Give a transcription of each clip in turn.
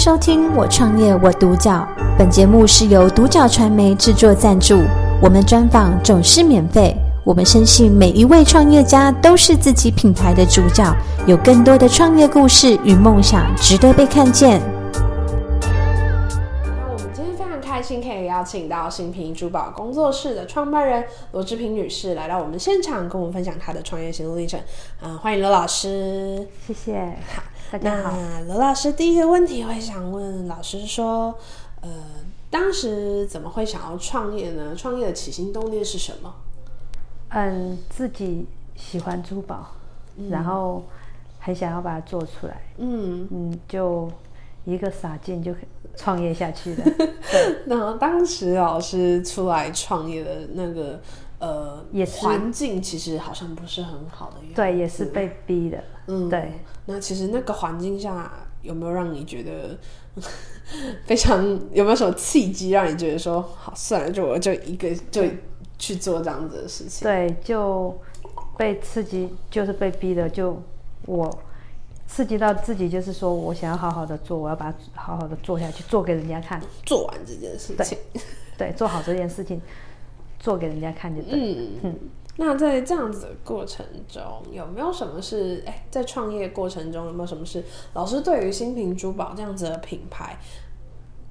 收听《我创业我独角》，本节目是由独角传媒制作赞助，我们专访总是免费。我们深信每一位创业家都是自己品牌的主角，有更多的创业故事与梦想值得被看见。那我们今天非常开心，可以邀请到新平珠宝工作室的创办人罗志平女士来到我们现场，跟我们分享她的创业心路历程。嗯，欢迎罗老师，谢谢。好。大家好，那罗老师第一个问题，我也想问老师说，呃，当时怎么会想要创业呢？创业的起心动念是什么？嗯，自己喜欢珠宝，嗯、然后很想要把它做出来。嗯嗯，就一个傻劲就创业下去了。对，那当时老师出来创业的那个呃，也是环境其实好像不是很好的。对，也是被逼的。嗯，对。那其实那个环境下有没有让你觉得 非常，有没有什么契机让你觉得说好，算了，就我就一个就去做这样子的事情？对，就被刺激，就是被逼的，就我刺激到自己，就是说我想要好好的做，我要把它好好的做下去，做给人家看，做完这件事情，对，对，做好这件事情，做给人家看就对。嗯嗯。那在这样子的过程中，有没有什么是哎，在创业过程中有没有什么是老师对于新品珠宝这样子的品牌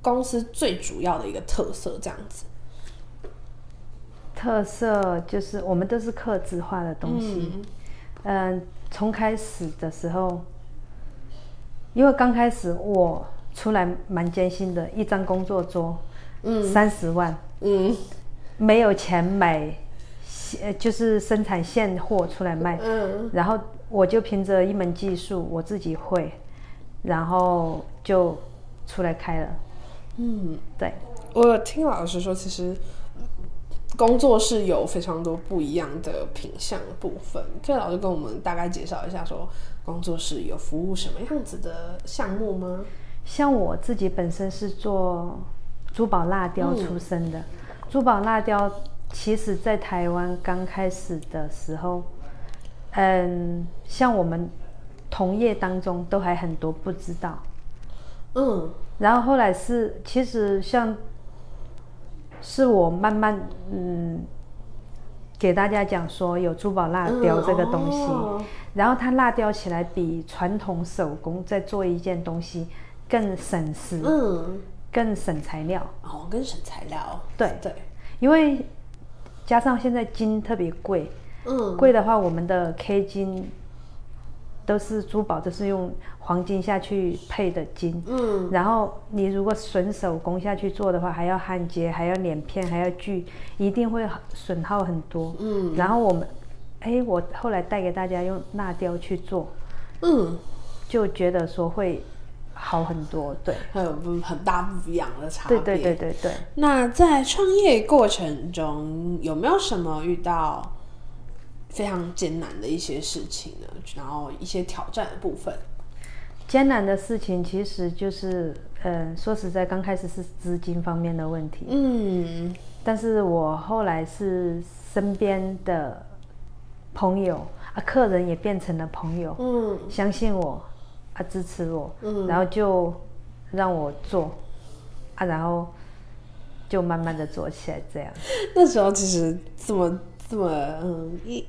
公司最主要的一个特色？这样子，特色就是我们都是刻字化的东西。嗯，呃，从开始的时候，因为刚开始我出来蛮艰辛的，一张工作桌，嗯，三十万，嗯，没有钱买。现，就是生产现货出来卖，嗯，然后我就凭着一门技术，我自己会，然后就出来开了，嗯，对。我听老师说，其实工作室有非常多不一样的品相部分，可以老师跟我们大概介绍一下，说工作室有服务什么样子的项目吗？像我自己本身是做珠宝蜡雕出身的，嗯、珠宝蜡雕。其实，在台湾刚开始的时候，嗯，像我们同业当中都还很多不知道，嗯，然后后来是，其实像，是我慢慢嗯，给大家讲说有珠宝蜡雕这个东西，嗯哦、然后它蜡雕起来比传统手工在做一件东西更省时，嗯，更省材料，哦，更省材料，对。对，因为。加上现在金特别贵，嗯，贵的话，我们的 K 金都是珠宝，都是用黄金下去配的金，嗯，然后你如果纯手工下去做的话，还要焊接，还要捻片，还要锯，一定会损耗很多，嗯，然后我们，哎，我后来带给大家用蜡雕去做，嗯，就觉得说会。好很多，对，还有很大不一样的差别。对对对对对。那在创业过程中，有没有什么遇到非常艰难的一些事情呢？然后一些挑战的部分。艰难的事情其实就是，嗯、呃，说实在，刚开始是资金方面的问题。嗯。但是我后来是身边的朋友啊，客人也变成了朋友。嗯。相信我。他支持我，嗯，然后就让我做，啊，然后就慢慢的做起来，这样。那时候其实这么这么嗯一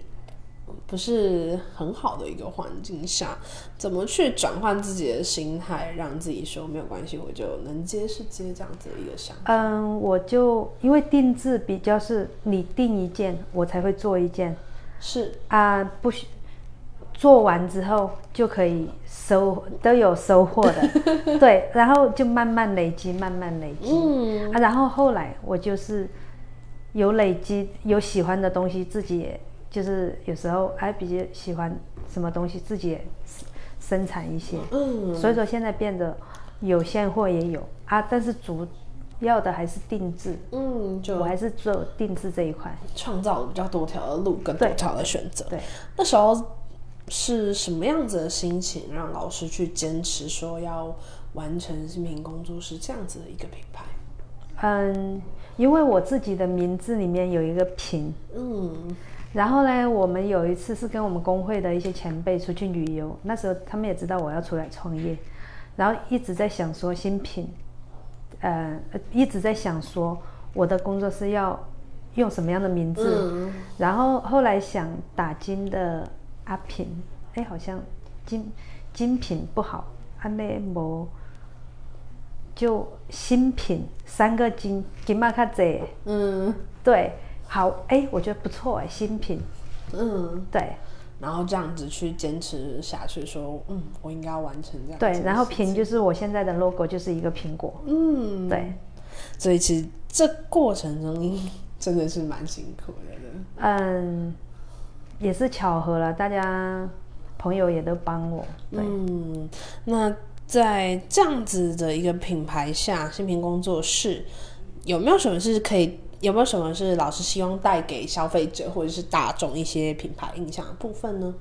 不是很好的一个环境下，怎么去转换自己的心态，让自己说没有关系，我就能接是接这样子的一个想法。嗯，我就因为定制比较是你定一件，我才会做一件，是啊，不许。做完之后就可以收，都有收获的，对，然后就慢慢累积，慢慢累积，嗯。啊，然后后来我就是有累积，有喜欢的东西，自己也就是有时候还比较喜欢什么东西，自己也生产一些，嗯，所以说现在变得有现货也有。啊，但是主要的还是定制，嗯，就我还是做定制这一块，创造比较多条的路跟多条的选择，对，对，那时候。是什么样子的心情让老师去坚持说要完成新品工作室这样子的一个品牌？嗯，因为我自己的名字里面有一个品，嗯，然后呢，我们有一次是跟我们工会的一些前辈出去旅游，那时候他们也知道我要出来创业，然后一直在想说新品，呃，一直在想说我的工作室要用什么样的名字，嗯、然后后来想打金的阿品，哎，好像精精品不好，阿妹没，就新品三个金金马卡子，嗯，对，好，哎，我觉得不错哎，新品，嗯，对。然后这样子去坚持下去，说，嗯，我应该要完成这样。对，然后品就是我现在的 logo，就是一个苹果。嗯，对。所以其实这过程中 真的是蛮辛苦的。嗯，也是巧合了，大家朋友也都帮我。对。嗯，那在这样子的一个品牌下，新平工作室有没有什么是可以？有没有什么是老师希望带给消费者或者是大众一些品牌印象的部分呢？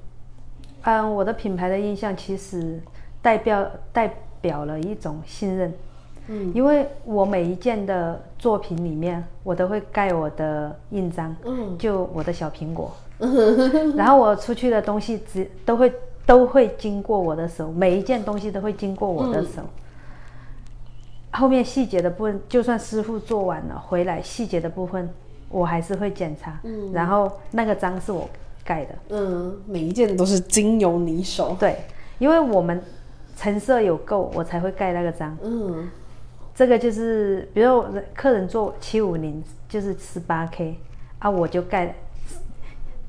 嗯，我的品牌的印象其实代表代表了一种信任。嗯，因为我每一件的作品里面，我都会盖我的印章，嗯，就我的小苹果。嗯，然后我出去的东西只都会都会经过我的手，每一件东西都会经过我的手。嗯后面细节的部分，就算师傅做完了回来，细节的部分我还是会检查。嗯，然后那个章是我盖的。嗯，每一件都是经由你手。对，因为我们成色有够，我才会盖那个章。嗯，这个就是，比如客人做七五零，就是十八 K 啊，我就盖。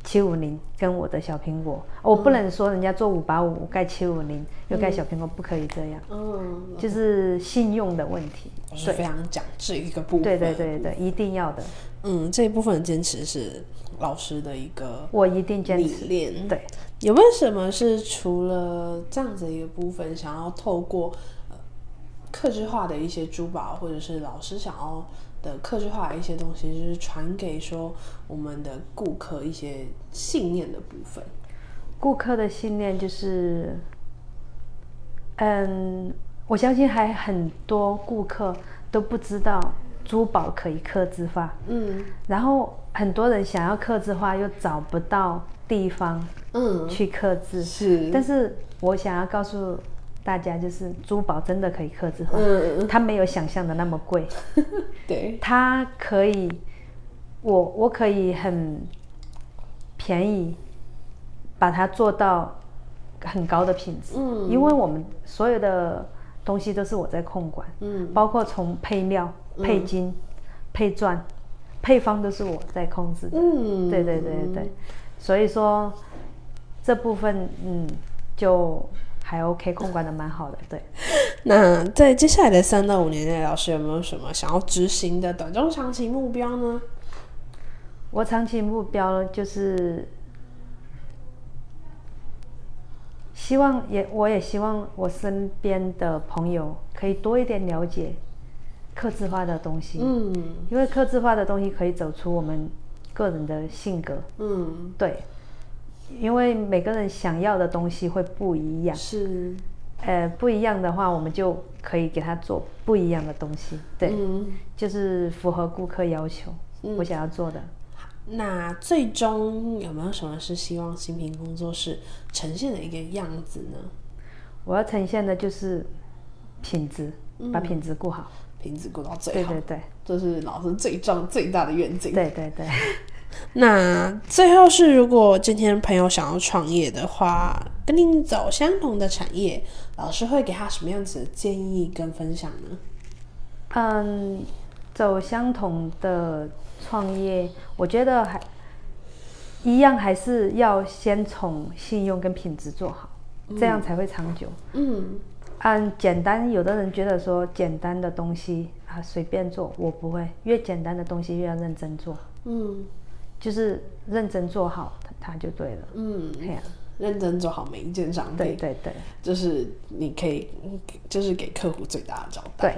七五零跟我的小苹果，我不能说人家做五八五盖七五零又盖小苹果，不可以这样。嗯，就是信用的问题，是非常讲这一个部分。对对对对，一定要的。嗯，这一部分的坚持是老师的一个，我一定坚持。对，有没有什么是除了这样子一个部分，想要透过呃客制化的一些珠宝，或者是老师想要？的克制化的一些东西，就是传给说我们的顾客一些信念的部分。顾客的信念就是，嗯，我相信还很多顾客都不知道珠宝可以克制化。嗯，然后很多人想要克制化，又找不到地方，嗯，去克制。是，但是我想要告诉。大家就是珠宝真的可以克制化，嗯，它没有想象的那么贵，对，它可以，我我可以很便宜把它做到很高的品质，嗯，因为我们所有的东西都是我在控管，嗯，包括从配料、配金、嗯、配钻、配方都是我在控制的，嗯，对对对对，所以说这部分嗯就。还 OK，控管的蛮好的。对，那在接下来的三到五年内，老师有没有什么想要执行的短中长期目标呢？我长期目标就是希望也，我也希望我身边的朋友可以多一点了解客制化的东西。嗯，因为客制化的东西可以走出我们个人的性格。嗯，对。因为每个人想要的东西会不一样，是，呃，不一样的话，我们就可以给他做不一样的东西，对，嗯、就是符合顾客要求，嗯、我想要做的。那最终有没有什么是希望新平工作室呈现的一个样子呢？我要呈现的就是品质，嗯、把品质顾好，品质顾到最好，对对。对，这是老师最重最大的愿景，对对对。那最后是，如果今天朋友想要创业的话，跟您走相同的产业，老师会给他什么样子的建议跟分享呢？嗯，走相同的创业，我觉得还一样，还是要先从信用跟品质做好，嗯、这样才会长久。嗯，按简单，有的人觉得说简单的东西啊随便做，我不会，越简单的东西越要认真做。嗯。就是认真做好，它就对了。嗯，对啊，认真做好每一件商品。对对对，就是你可以，就是给客户最大的交代。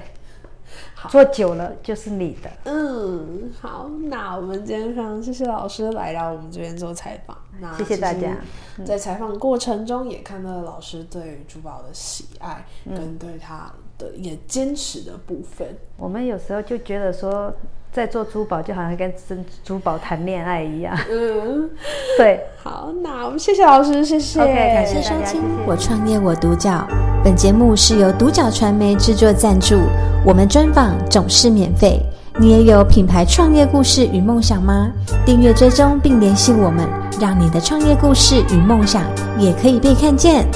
对，做久了就是你的。嗯，好，那我们今天非常谢谢老师来到我们这边做采访。那谢谢大家。在采访过程中，也看到了老师对珠宝的喜爱，嗯、跟对他的也坚持的部分。我们有时候就觉得说。在做珠宝就好像跟真珠宝谈恋爱一样。嗯，对。好，那我们谢谢老师，谢谢。Okay, 感谢收听《我创业我独角》。本节目是由独角传媒制作赞助，我们专访总是免费。你也有品牌创业故事与梦想吗？订阅追踪并联系我们，让你的创业故事与梦想也可以被看见。